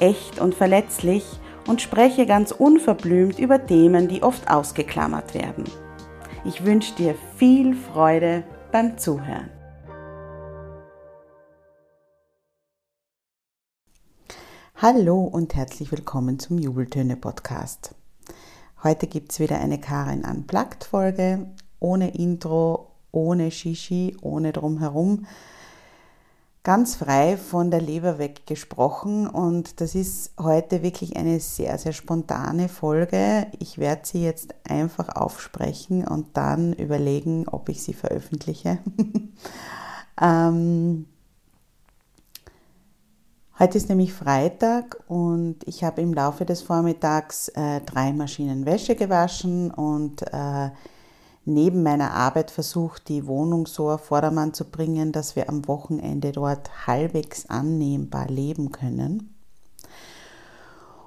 echt und verletzlich und spreche ganz unverblümt über Themen, die oft ausgeklammert werden. Ich wünsche dir viel Freude beim Zuhören. Hallo und herzlich willkommen zum Jubeltöne Podcast. Heute gibt es wieder eine Karin Unplugged Folge, ohne Intro, ohne Shishi, ohne drumherum, ganz frei von der Leber weg gesprochen und das ist heute wirklich eine sehr, sehr spontane Folge. Ich werde sie jetzt einfach aufsprechen und dann überlegen, ob ich sie veröffentliche. ähm, heute ist nämlich Freitag und ich habe im Laufe des Vormittags äh, drei Maschinen Wäsche gewaschen und äh, neben meiner Arbeit versucht, die Wohnung so auf Vordermann zu bringen, dass wir am Wochenende dort halbwegs annehmbar leben können.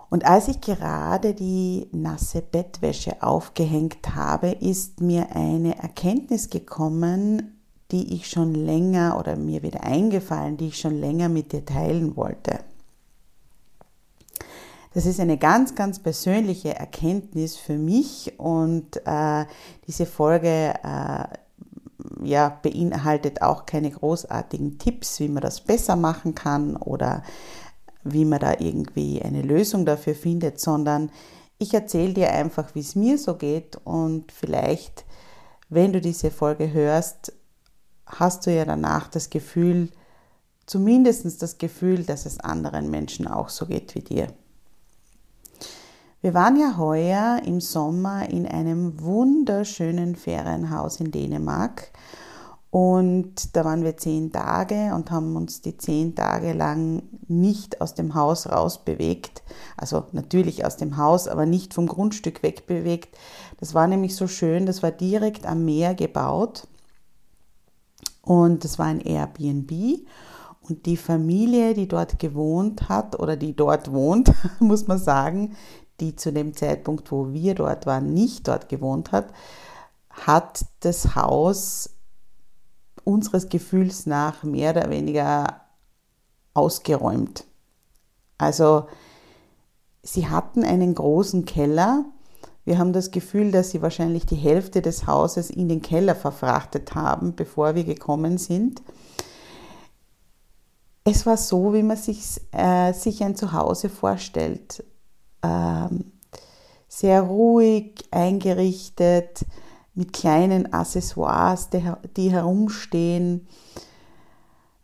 Und als ich gerade die nasse Bettwäsche aufgehängt habe, ist mir eine Erkenntnis gekommen, die ich schon länger oder mir wieder eingefallen, die ich schon länger mit dir teilen wollte. Das ist eine ganz, ganz persönliche Erkenntnis für mich und äh, diese Folge äh, ja, beinhaltet auch keine großartigen Tipps, wie man das besser machen kann oder wie man da irgendwie eine Lösung dafür findet, sondern ich erzähle dir einfach, wie es mir so geht und vielleicht, wenn du diese Folge hörst, hast du ja danach das Gefühl, zumindest das Gefühl, dass es anderen Menschen auch so geht wie dir. Wir waren ja heuer im Sommer in einem wunderschönen Ferienhaus in Dänemark und da waren wir zehn Tage und haben uns die zehn Tage lang nicht aus dem Haus rausbewegt. Also natürlich aus dem Haus, aber nicht vom Grundstück wegbewegt. Das war nämlich so schön, das war direkt am Meer gebaut und das war ein Airbnb. Und die Familie, die dort gewohnt hat oder die dort wohnt, muss man sagen, die zu dem Zeitpunkt, wo wir dort waren, nicht dort gewohnt hat, hat das Haus unseres Gefühls nach mehr oder weniger ausgeräumt. Also sie hatten einen großen Keller. Wir haben das Gefühl, dass sie wahrscheinlich die Hälfte des Hauses in den Keller verfrachtet haben, bevor wir gekommen sind. Es war so, wie man sich, äh, sich ein Zuhause vorstellt ähm, sehr ruhig eingerichtet, mit kleinen Accessoires, die, die herumstehen,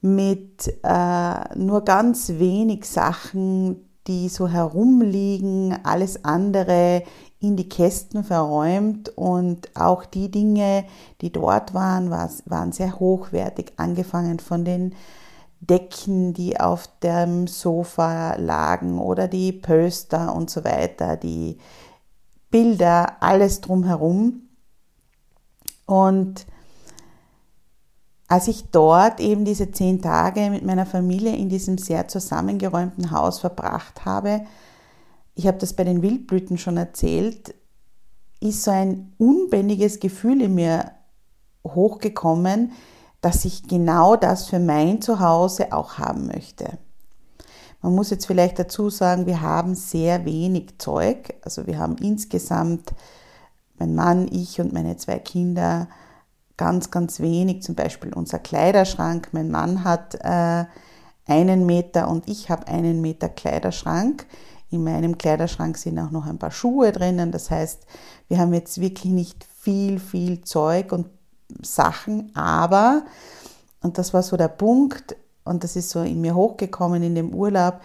mit äh, nur ganz wenig Sachen, die so herumliegen, alles andere in die Kästen verräumt und auch die Dinge, die dort waren, waren sehr hochwertig, angefangen von den Decken, die auf dem Sofa lagen oder die Poster und so weiter, die Bilder, alles drumherum. Und als ich dort eben diese zehn Tage mit meiner Familie in diesem sehr zusammengeräumten Haus verbracht habe, ich habe das bei den Wildblüten schon erzählt, ist so ein unbändiges Gefühl in mir hochgekommen, dass ich genau das für mein Zuhause auch haben möchte. Man muss jetzt vielleicht dazu sagen, wir haben sehr wenig Zeug. Also wir haben insgesamt, mein Mann, ich und meine zwei Kinder, ganz, ganz wenig. Zum Beispiel unser Kleiderschrank. Mein Mann hat äh, einen Meter und ich habe einen Meter Kleiderschrank in meinem Kleiderschrank sind auch noch ein paar Schuhe drinnen. Das heißt, wir haben jetzt wirklich nicht viel, viel Zeug und Sachen, aber, und das war so der Punkt, und das ist so in mir hochgekommen in dem Urlaub,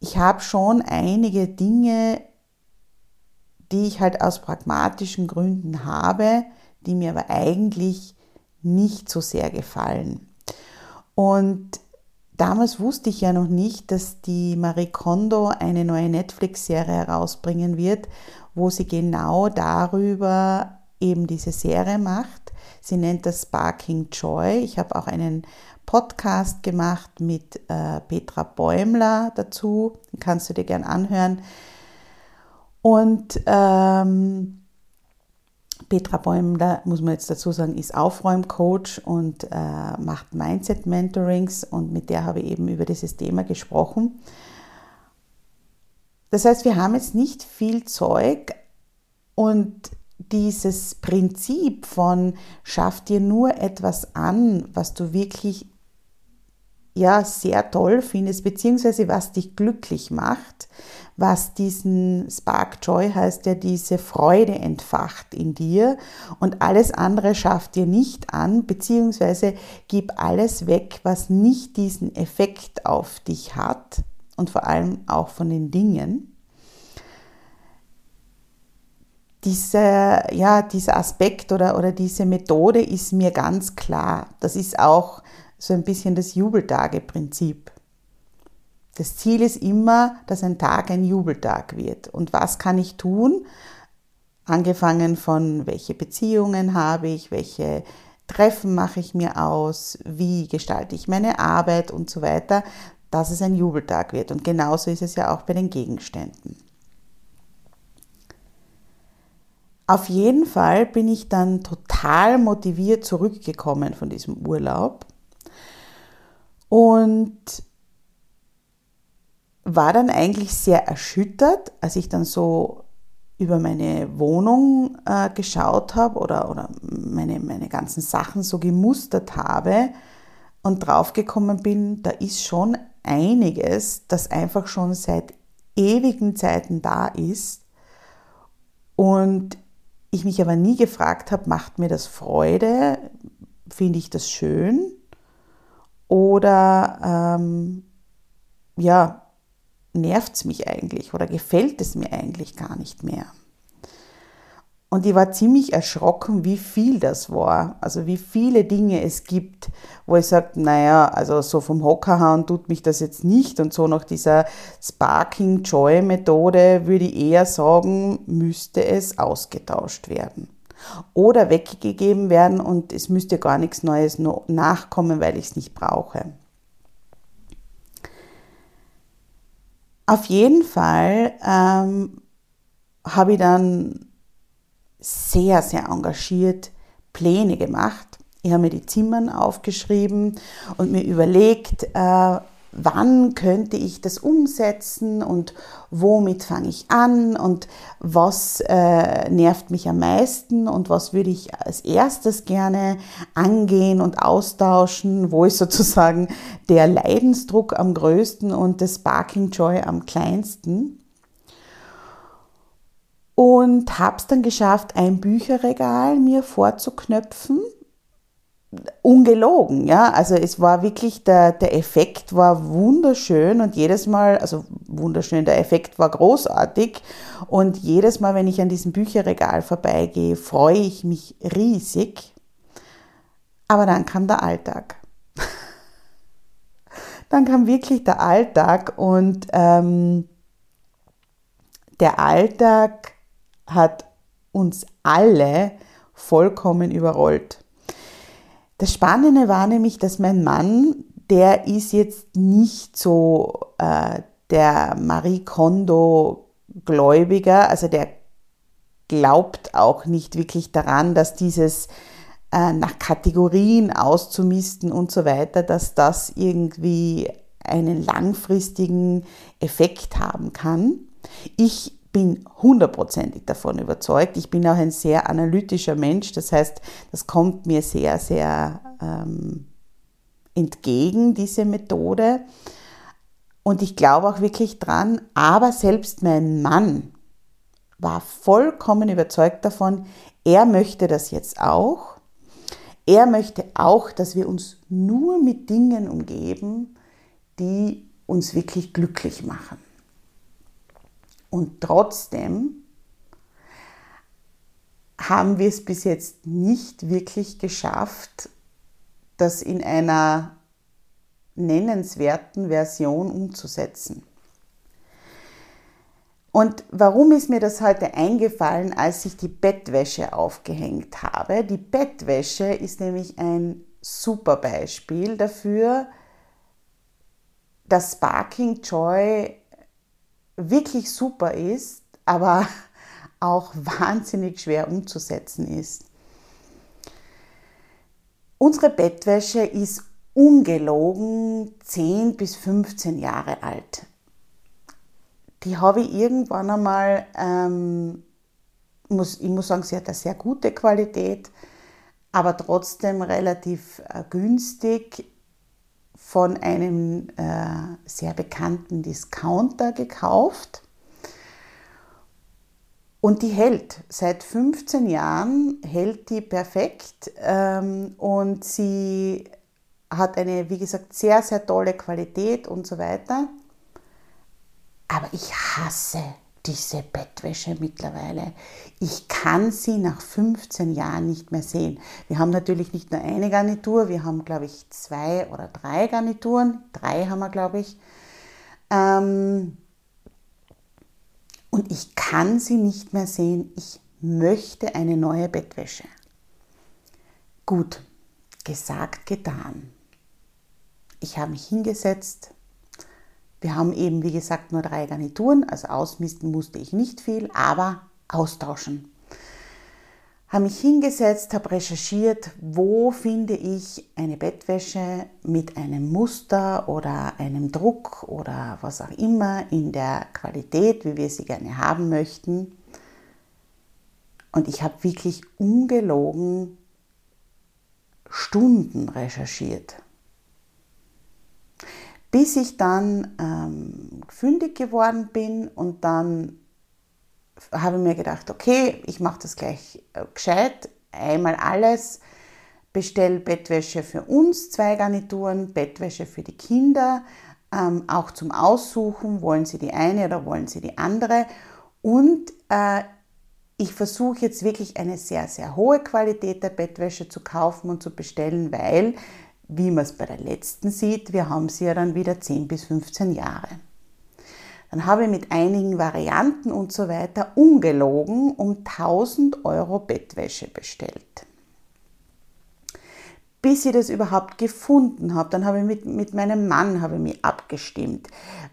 ich habe schon einige Dinge, die ich halt aus pragmatischen Gründen habe, die mir aber eigentlich nicht so sehr gefallen. Und damals wusste ich ja noch nicht, dass die Marie Kondo eine neue Netflix-Serie herausbringen wird, wo sie genau darüber eben diese Serie macht. Sie nennt das Sparking Joy. Ich habe auch einen Podcast gemacht mit äh, Petra Bäumler dazu. Den kannst du dir gern anhören. Und ähm, Petra Bäumler, muss man jetzt dazu sagen, ist Aufräumcoach und äh, macht Mindset-Mentorings und mit der habe ich eben über dieses Thema gesprochen. Das heißt, wir haben jetzt nicht viel Zeug und dieses Prinzip von schaff dir nur etwas an, was du wirklich ja sehr toll findest, beziehungsweise was dich glücklich macht, was diesen Spark Joy heißt, der diese Freude entfacht in dir und alles andere schafft dir nicht an, beziehungsweise gib alles weg, was nicht diesen Effekt auf dich hat und vor allem auch von den Dingen. Dieser, ja, dieser Aspekt oder, oder diese Methode ist mir ganz klar. Das ist auch so ein bisschen das Jubeltage-Prinzip. Das Ziel ist immer, dass ein Tag ein Jubeltag wird. Und was kann ich tun? Angefangen von, welche Beziehungen habe ich, welche Treffen mache ich mir aus, wie gestalte ich meine Arbeit und so weiter, dass es ein Jubeltag wird. Und genauso ist es ja auch bei den Gegenständen. Auf jeden Fall bin ich dann total motiviert zurückgekommen von diesem Urlaub. Und war dann eigentlich sehr erschüttert, als ich dann so über meine Wohnung äh, geschaut habe oder, oder meine, meine ganzen Sachen so gemustert habe und draufgekommen bin, da ist schon einiges, das einfach schon seit ewigen Zeiten da ist. Und ich mich aber nie gefragt habe, macht mir das Freude, finde ich das schön oder ähm, ja, nervt es mich eigentlich oder gefällt es mir eigentlich gar nicht mehr? Und ich war ziemlich erschrocken, wie viel das war. Also wie viele Dinge es gibt, wo ich sage, naja, also so vom Hocker hauen tut mich das jetzt nicht. Und so nach dieser Sparking Joy Methode würde ich eher sagen, müsste es ausgetauscht werden oder weggegeben werden und es müsste gar nichts Neues nachkommen, weil ich es nicht brauche. Auf jeden Fall ähm, habe ich dann sehr, sehr engagiert Pläne gemacht. Ich habe mir die Zimmern aufgeschrieben und mir überlegt, äh, wann könnte ich das umsetzen und womit fange ich an und was äh, nervt mich am meisten und was würde ich als erstes gerne angehen und austauschen, wo ist sozusagen der Leidensdruck am größten und das Sparking Joy am kleinsten. Und habe es dann geschafft, ein Bücherregal mir vorzuknöpfen ungelogen, ja. Also es war wirklich, der, der Effekt war wunderschön und jedes Mal, also wunderschön, der Effekt war großartig und jedes Mal, wenn ich an diesem Bücherregal vorbeigehe, freue ich mich riesig. Aber dann kam der Alltag. dann kam wirklich der Alltag und ähm, der Alltag hat uns alle vollkommen überrollt. Das Spannende war nämlich, dass mein Mann, der ist jetzt nicht so äh, der Marie Kondo Gläubiger, also der glaubt auch nicht wirklich daran, dass dieses äh, nach Kategorien auszumisten und so weiter, dass das irgendwie einen langfristigen Effekt haben kann. Ich bin hundertprozentig davon überzeugt. Ich bin auch ein sehr analytischer Mensch, das heißt, das kommt mir sehr, sehr ähm, entgegen, diese Methode. Und ich glaube auch wirklich dran, aber selbst mein Mann war vollkommen überzeugt davon, er möchte das jetzt auch. Er möchte auch, dass wir uns nur mit Dingen umgeben, die uns wirklich glücklich machen. Und trotzdem haben wir es bis jetzt nicht wirklich geschafft, das in einer nennenswerten Version umzusetzen. Und warum ist mir das heute eingefallen, als ich die Bettwäsche aufgehängt habe? Die Bettwäsche ist nämlich ein super Beispiel dafür, dass Sparking Joy wirklich super ist, aber auch wahnsinnig schwer umzusetzen ist. Unsere Bettwäsche ist ungelogen 10 bis 15 Jahre alt. Die habe ich irgendwann einmal, ähm, muss, ich muss sagen, sie hat eine sehr gute Qualität, aber trotzdem relativ äh, günstig von einem äh, sehr bekannten Discounter gekauft. Und die hält. Seit 15 Jahren hält die perfekt ähm, und sie hat eine, wie gesagt, sehr, sehr tolle Qualität und so weiter. Aber ich hasse diese Bettwäsche mittlerweile. Ich kann sie nach 15 Jahren nicht mehr sehen. Wir haben natürlich nicht nur eine Garnitur, wir haben, glaube ich, zwei oder drei Garnituren. Drei haben wir, glaube ich. Ähm, und ich kann sie nicht mehr sehen. Ich möchte eine neue Bettwäsche. Gut, gesagt, getan. Ich habe mich hingesetzt. Wir haben eben, wie gesagt, nur drei Garnituren, also ausmisten musste ich nicht viel, aber austauschen. Habe mich hingesetzt, habe recherchiert, wo finde ich eine Bettwäsche mit einem Muster oder einem Druck oder was auch immer in der Qualität, wie wir sie gerne haben möchten. Und ich habe wirklich ungelogen Stunden recherchiert bis ich dann ähm, fündig geworden bin und dann habe ich mir gedacht, okay, ich mache das gleich äh, gescheit, einmal alles, bestelle Bettwäsche für uns, zwei Garnituren, Bettwäsche für die Kinder, ähm, auch zum Aussuchen, wollen sie die eine oder wollen sie die andere und äh, ich versuche jetzt wirklich eine sehr, sehr hohe Qualität der Bettwäsche zu kaufen und zu bestellen, weil wie man es bei der letzten sieht, wir haben sie ja dann wieder 10 bis 15 Jahre. Dann habe ich mit einigen Varianten und so weiter ungelogen um 1000 Euro Bettwäsche bestellt. Bis ich das überhaupt gefunden habe, dann habe ich mit, mit meinem Mann habe ich mich abgestimmt,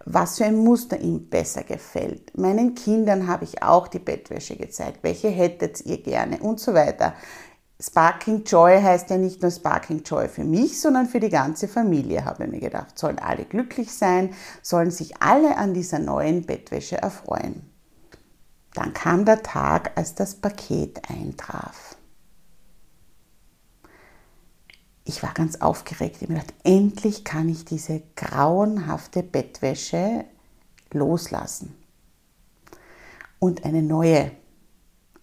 was für ein Muster ihm besser gefällt. Meinen Kindern habe ich auch die Bettwäsche gezeigt, welche hättet ihr gerne und so weiter. Sparking Joy heißt ja nicht nur Sparking Joy für mich, sondern für die ganze Familie, habe ich mir gedacht. Sollen alle glücklich sein, sollen sich alle an dieser neuen Bettwäsche erfreuen. Dann kam der Tag, als das Paket eintraf. Ich war ganz aufgeregt. Ich habe mir gedacht, endlich kann ich diese grauenhafte Bettwäsche loslassen und eine neue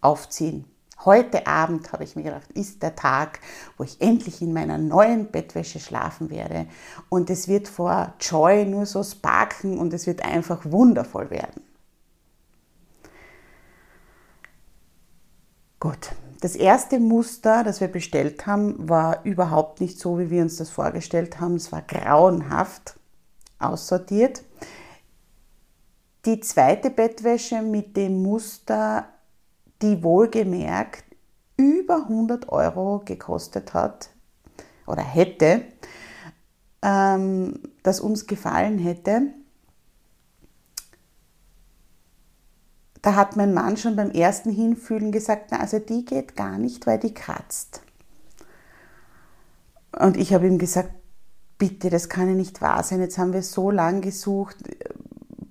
aufziehen. Heute Abend, habe ich mir gedacht, ist der Tag, wo ich endlich in meiner neuen Bettwäsche schlafen werde. Und es wird vor Joy nur so sparken und es wird einfach wundervoll werden. Gut, das erste Muster, das wir bestellt haben, war überhaupt nicht so, wie wir uns das vorgestellt haben. Es war grauenhaft aussortiert. Die zweite Bettwäsche mit dem Muster die wohlgemerkt über 100 Euro gekostet hat oder hätte, ähm, das uns gefallen hätte. Da hat mein Mann schon beim ersten Hinfühlen gesagt, na, also die geht gar nicht, weil die kratzt. Und ich habe ihm gesagt, bitte, das kann ja nicht wahr sein. Jetzt haben wir so lange gesucht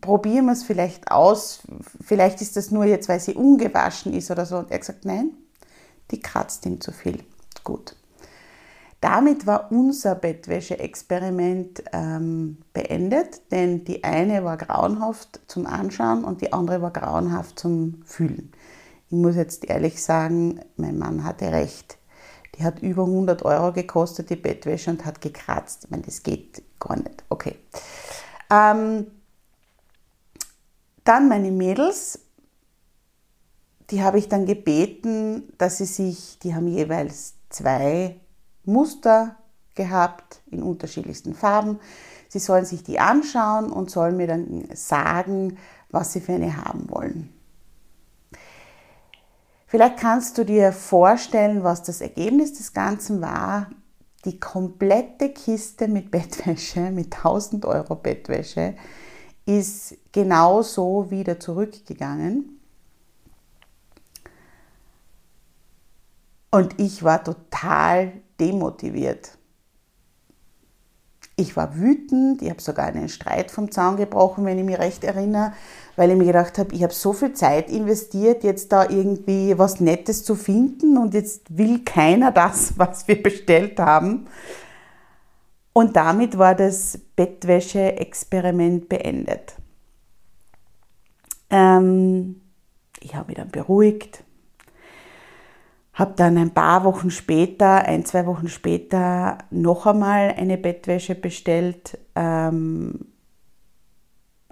probieren wir es vielleicht aus, vielleicht ist das nur jetzt, weil sie ungewaschen ist oder so. Und er hat gesagt, nein, die kratzt ihm zu viel. Gut. Damit war unser Bettwäsche-Experiment ähm, beendet, denn die eine war grauenhaft zum Anschauen und die andere war grauenhaft zum Fühlen. Ich muss jetzt ehrlich sagen, mein Mann hatte recht. Die hat über 100 Euro gekostet, die Bettwäsche, und hat gekratzt. Ich meine, das geht gar nicht. Okay. Ähm, dann meine Mädels, die habe ich dann gebeten, dass sie sich, die haben jeweils zwei Muster gehabt in unterschiedlichsten Farben. Sie sollen sich die anschauen und sollen mir dann sagen, was sie für eine haben wollen. Vielleicht kannst du dir vorstellen, was das Ergebnis des Ganzen war. Die komplette Kiste mit Bettwäsche, mit 1000 Euro Bettwäsche, ist genauso wieder zurückgegangen. Und ich war total demotiviert. Ich war wütend, ich habe sogar einen Streit vom Zaun gebrochen, wenn ich mich recht erinnere, weil ich mir gedacht habe, ich habe so viel Zeit investiert, jetzt da irgendwie was Nettes zu finden und jetzt will keiner das, was wir bestellt haben. Und damit war das Bettwäsche-Experiment beendet. Ähm, ich habe mich dann beruhigt, habe dann ein paar Wochen später, ein, zwei Wochen später, noch einmal eine Bettwäsche bestellt. Ähm,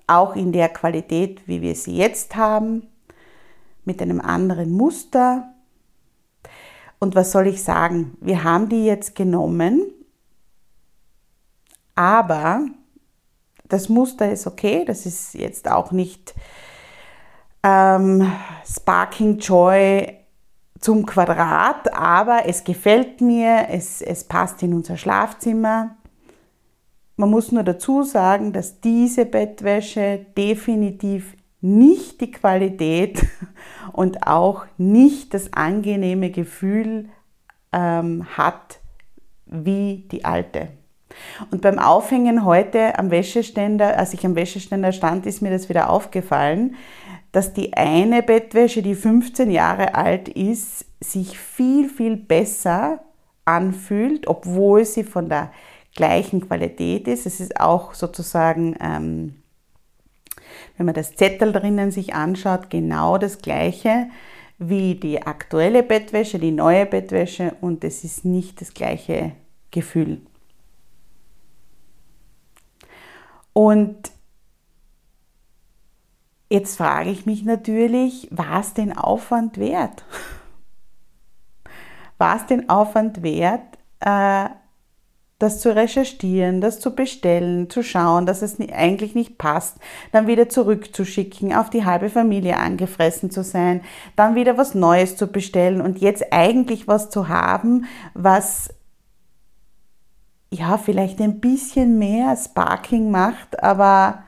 auch in der Qualität, wie wir sie jetzt haben, mit einem anderen Muster. Und was soll ich sagen? Wir haben die jetzt genommen, aber das Muster ist okay, das ist jetzt auch nicht ähm, Sparking Joy zum Quadrat, aber es gefällt mir, es, es passt in unser Schlafzimmer. Man muss nur dazu sagen, dass diese Bettwäsche definitiv nicht die Qualität und auch nicht das angenehme Gefühl ähm, hat wie die alte. Und beim Aufhängen heute am Wäscheständer, als ich am Wäscheständer stand, ist mir das wieder aufgefallen dass die eine Bettwäsche, die 15 Jahre alt ist, sich viel, viel besser anfühlt, obwohl sie von der gleichen Qualität ist. Es ist auch sozusagen, ähm, wenn man das Zettel drinnen sich anschaut, genau das gleiche wie die aktuelle Bettwäsche, die neue Bettwäsche und es ist nicht das gleiche Gefühl. Und Jetzt frage ich mich natürlich, war es den Aufwand wert? War es den Aufwand wert, äh, das zu recherchieren, das zu bestellen, zu schauen, dass es eigentlich nicht passt, dann wieder zurückzuschicken, auf die halbe Familie angefressen zu sein, dann wieder was Neues zu bestellen und jetzt eigentlich was zu haben, was ja vielleicht ein bisschen mehr Sparking macht, aber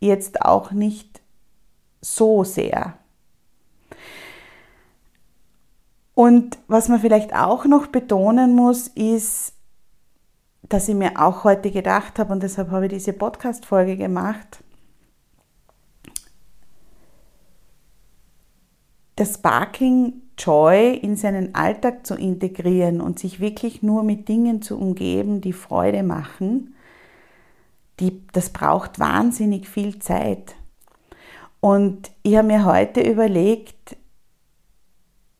jetzt auch nicht so sehr. Und was man vielleicht auch noch betonen muss, ist, dass ich mir auch heute gedacht habe, und deshalb habe ich diese Podcast-Folge gemacht, das Sparking Joy in seinen Alltag zu integrieren und sich wirklich nur mit Dingen zu umgeben, die Freude machen, die, das braucht wahnsinnig viel Zeit. Und ich habe mir heute überlegt,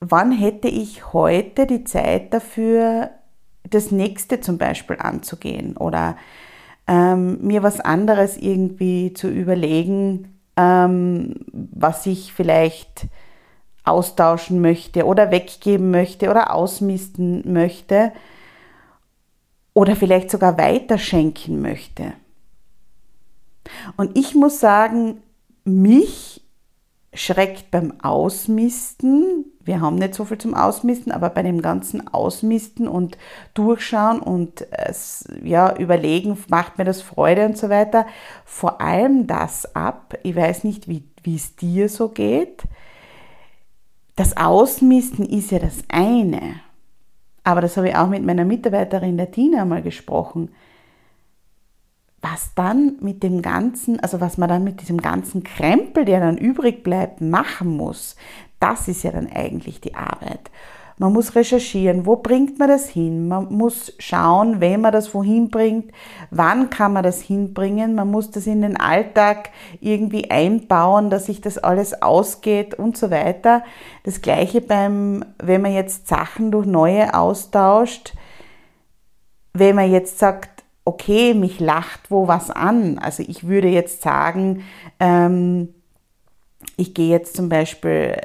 wann hätte ich heute die Zeit dafür, das nächste zum Beispiel anzugehen oder ähm, mir was anderes irgendwie zu überlegen, ähm, was ich vielleicht austauschen möchte oder weggeben möchte oder ausmisten möchte oder vielleicht sogar weiterschenken möchte. Und ich muss sagen, mich schreckt beim Ausmisten, wir haben nicht so viel zum Ausmisten, aber bei dem ganzen Ausmisten und Durchschauen und äh, ja, überlegen, macht mir das Freude und so weiter, vor allem das ab. Ich weiß nicht, wie, wie es dir so geht. Das Ausmisten ist ja das eine. Aber das habe ich auch mit meiner Mitarbeiterin der Tina mal gesprochen was dann mit dem ganzen, also was man dann mit diesem ganzen Krempel, der dann übrig bleibt, machen muss, das ist ja dann eigentlich die Arbeit. Man muss recherchieren, wo bringt man das hin? Man muss schauen, wenn man das wohin bringt, wann kann man das hinbringen. Man muss das in den Alltag irgendwie einbauen, dass sich das alles ausgeht und so weiter. Das gleiche beim, wenn man jetzt Sachen durch neue austauscht, wenn man jetzt sagt, okay, mich lacht wo was an. Also ich würde jetzt sagen, ähm, ich gehe jetzt zum Beispiel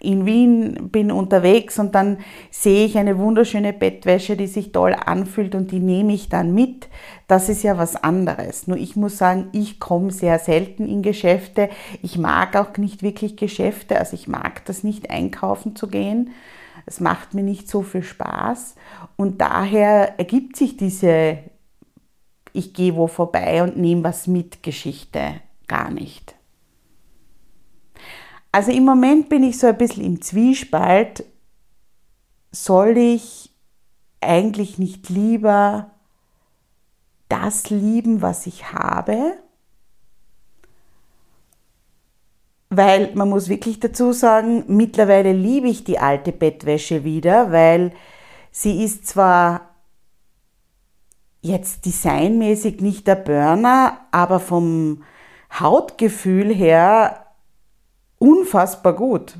in Wien, bin unterwegs und dann sehe ich eine wunderschöne Bettwäsche, die sich toll anfühlt und die nehme ich dann mit. Das ist ja was anderes. Nur ich muss sagen, ich komme sehr selten in Geschäfte. Ich mag auch nicht wirklich Geschäfte, also ich mag das nicht einkaufen zu gehen. Es macht mir nicht so viel Spaß und daher ergibt sich diese ich gehe wo vorbei und nehme was mit Geschichte gar nicht. Also im Moment bin ich so ein bisschen im Zwiespalt. Soll ich eigentlich nicht lieber das lieben, was ich habe? Weil man muss wirklich dazu sagen, mittlerweile liebe ich die alte Bettwäsche wieder, weil sie ist zwar jetzt designmäßig nicht der Burner, aber vom Hautgefühl her unfassbar gut.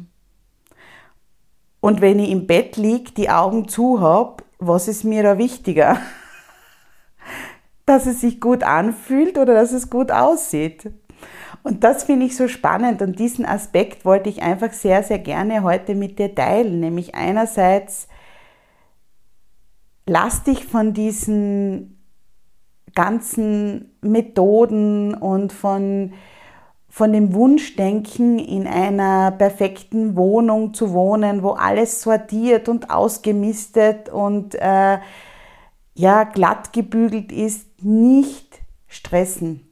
Und wenn ich im Bett liege, die Augen zu habe, was ist mir da wichtiger? dass es sich gut anfühlt oder dass es gut aussieht. Und das finde ich so spannend und diesen Aspekt wollte ich einfach sehr, sehr gerne heute mit dir teilen. Nämlich einerseits, lass dich von diesen ganzen Methoden und von von dem Wunschdenken, in einer perfekten Wohnung zu wohnen, wo alles sortiert und ausgemistet und äh, ja, glatt gebügelt ist, nicht stressen.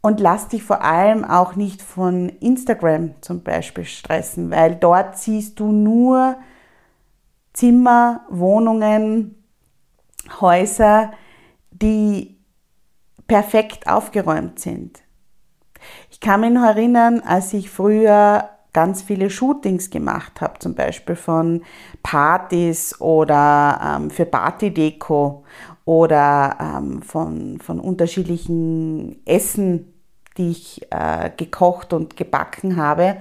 Und lass dich vor allem auch nicht von Instagram zum Beispiel stressen, weil dort siehst du nur Zimmer, Wohnungen, Häuser, die perfekt aufgeräumt sind. Ich kann mich noch erinnern, als ich früher ganz viele Shootings gemacht habe, zum Beispiel von Partys oder ähm, für Partydeko oder ähm, von, von unterschiedlichen Essen, die ich äh, gekocht und gebacken habe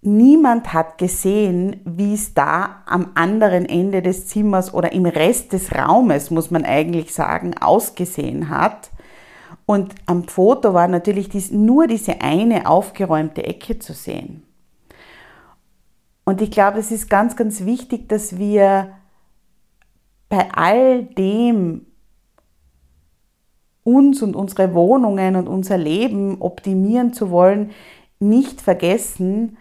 Niemand hat gesehen, wie es da am anderen Ende des Zimmers oder im Rest des Raumes, muss man eigentlich sagen, ausgesehen hat. Und am Foto war natürlich dies, nur diese eine aufgeräumte Ecke zu sehen. Und ich glaube, es ist ganz, ganz wichtig, dass wir bei all dem uns und unsere Wohnungen und unser Leben optimieren zu wollen, nicht vergessen,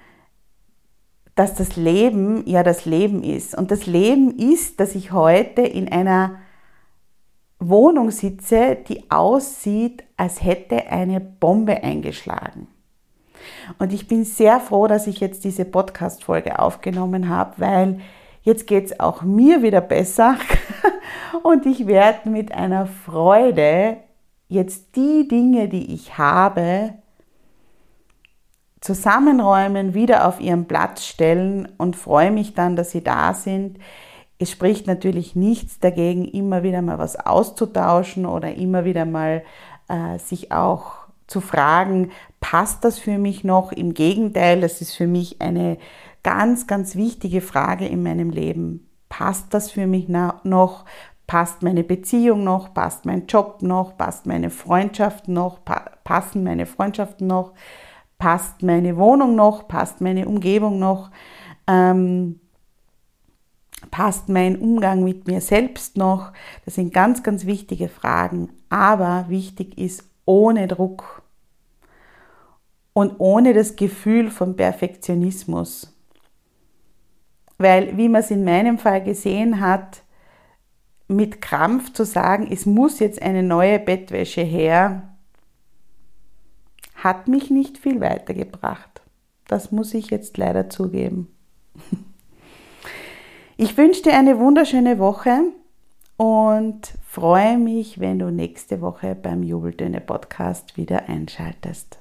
dass das Leben ja das Leben ist. Und das Leben ist, dass ich heute in einer Wohnung sitze, die aussieht, als hätte eine Bombe eingeschlagen. Und ich bin sehr froh, dass ich jetzt diese Podcast-Folge aufgenommen habe, weil jetzt geht es auch mir wieder besser und ich werde mit einer Freude jetzt die Dinge, die ich habe, zusammenräumen, wieder auf ihren Platz stellen und freue mich dann, dass sie da sind. Es spricht natürlich nichts dagegen, immer wieder mal was auszutauschen oder immer wieder mal äh, sich auch zu fragen, passt das für mich noch? Im Gegenteil, das ist für mich eine ganz, ganz wichtige Frage in meinem Leben. Passt das für mich noch? Passt meine Beziehung noch? Passt mein Job noch? Passt meine Freundschaft noch? passen meine Freundschaften noch? Passt meine Wohnung noch? Passt meine Umgebung noch? Ähm, passt mein Umgang mit mir selbst noch? Das sind ganz, ganz wichtige Fragen. Aber wichtig ist ohne Druck und ohne das Gefühl von Perfektionismus. Weil, wie man es in meinem Fall gesehen hat, mit Krampf zu sagen, es muss jetzt eine neue Bettwäsche her, hat mich nicht viel weitergebracht. Das muss ich jetzt leider zugeben. Ich wünsche dir eine wunderschöne Woche und freue mich, wenn du nächste Woche beim Jubeltöne Podcast wieder einschaltest.